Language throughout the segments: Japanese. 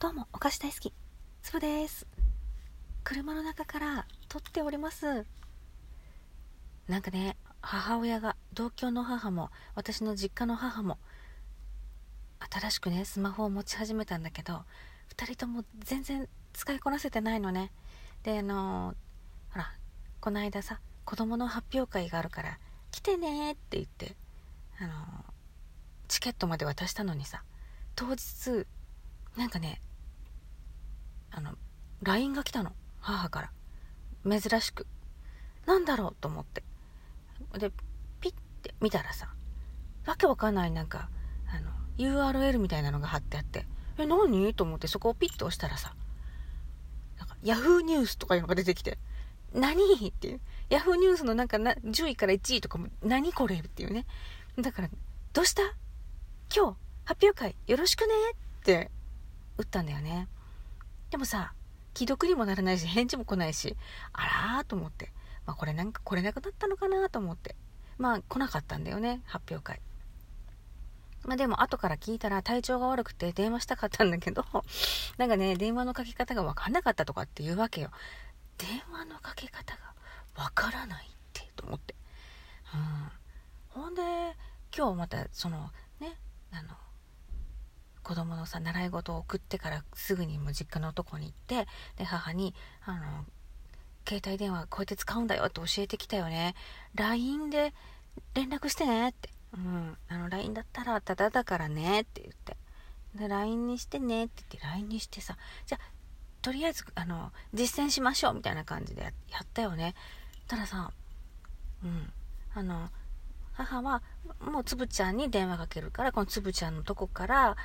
どうも、お菓子大好き、つぶです。車の中から撮っております。なんかね、母親が、同居の母も、私の実家の母も、新しくね、スマホを持ち始めたんだけど、2人とも全然使いこなせてないのね。で、あのー、ほら、この間さ、子供の発表会があるから、来てねって言って、あのー、チケットまで渡したのにさ、当日、なんかね、あの LINE が来たの。母から。珍しく。なんだろうと思って。でピッて見たらさわけわかんないなんかあの URL みたいなのが貼ってあって。え何？と思ってそこをピッと押したらさなんか Yahoo ニュースとかいうのが出てきて。何？っていう。Yahoo ニュースのなんかな10位から1位とかも何これ？っていうね。だからどうした？今日発表会よろしくね？って打ったんだよね。でもさ、既読にもならないし、返事も来ないし、あらーと思って。まあこれなんか来れなくなったのかなと思って。まあ来なかったんだよね、発表会。まあでも後から聞いたら体調が悪くて電話したかったんだけど、なんかね、電話のかけ方がわかんなかったとかっていうわけよ。電話のかけ方がわからないって、と思って。うん。ほんで、今日またその、ね、あの、子供のさ習い事を送ってからすぐにも実家のとこに行ってで母にあの携帯電話こうやって使うんだよって教えてきたよね。LINE で連絡してねって。うんあの LINE だったらタダだからねって言って。で LINE にしてねって言って LINE にしてさじゃあとりあえずあの実践しましょうみたいな感じでやったよね。たださうんあの母はもうつぶちゃんに電話かけるからこのつぶちゃんのとこから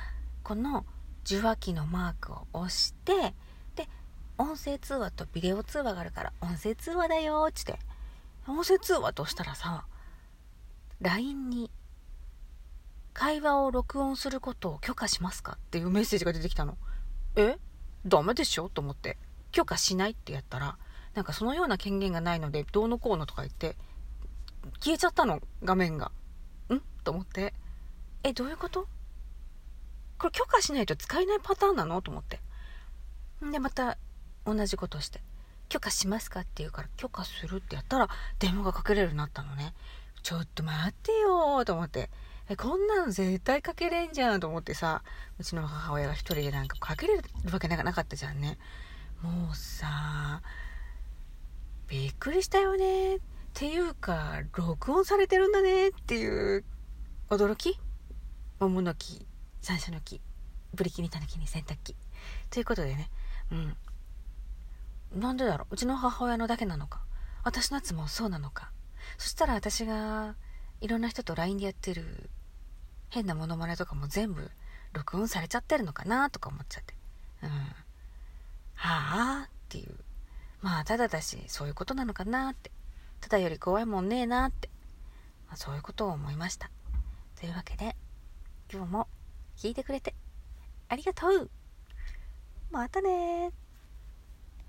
この受話器のマークを押してで音声通話とビデオ通話があるから音声通話だよっつって。音声通話としたらさ LINE に会話を録音することを許可しますかっていうメッセージが出てきたの。え？ダメでしょ？と思って。許可しないってやったらなんかそのような権限がないのでどうのこうのとか言って消えちゃったの画面が。ん？と思って。えどういうこと？これ許可しないと使えないパターンなの？と思って。で、また同じことして、許可しますか？って言うから、許可するってやったら、電話がかけれるようになったのね。ちょっと待ってよと思って。え、こんなの絶対かけれんじゃんと思ってさ、うちの母親が一人でなんかかけれるわけなかったじゃんね。もうさ、びっくりしたよね。っていうか、録音されてるんだねっていう驚き？桃の木山椒の木。ブリキにタヌキに洗濯機。ということでね。うん。なんでだろう。うちの母親のだけなのか。私のやつもそうなのか。そしたら私がいろんな人と LINE でやってる変なモノマネとかも全部録音されちゃってるのかなとか思っちゃって。うん。はあっていう。まあただだしそういうことなのかなって。ただより怖いもんねえなって、まあ、そういうことを思いました。というわけで今日も聞いてくれてありがとう。またね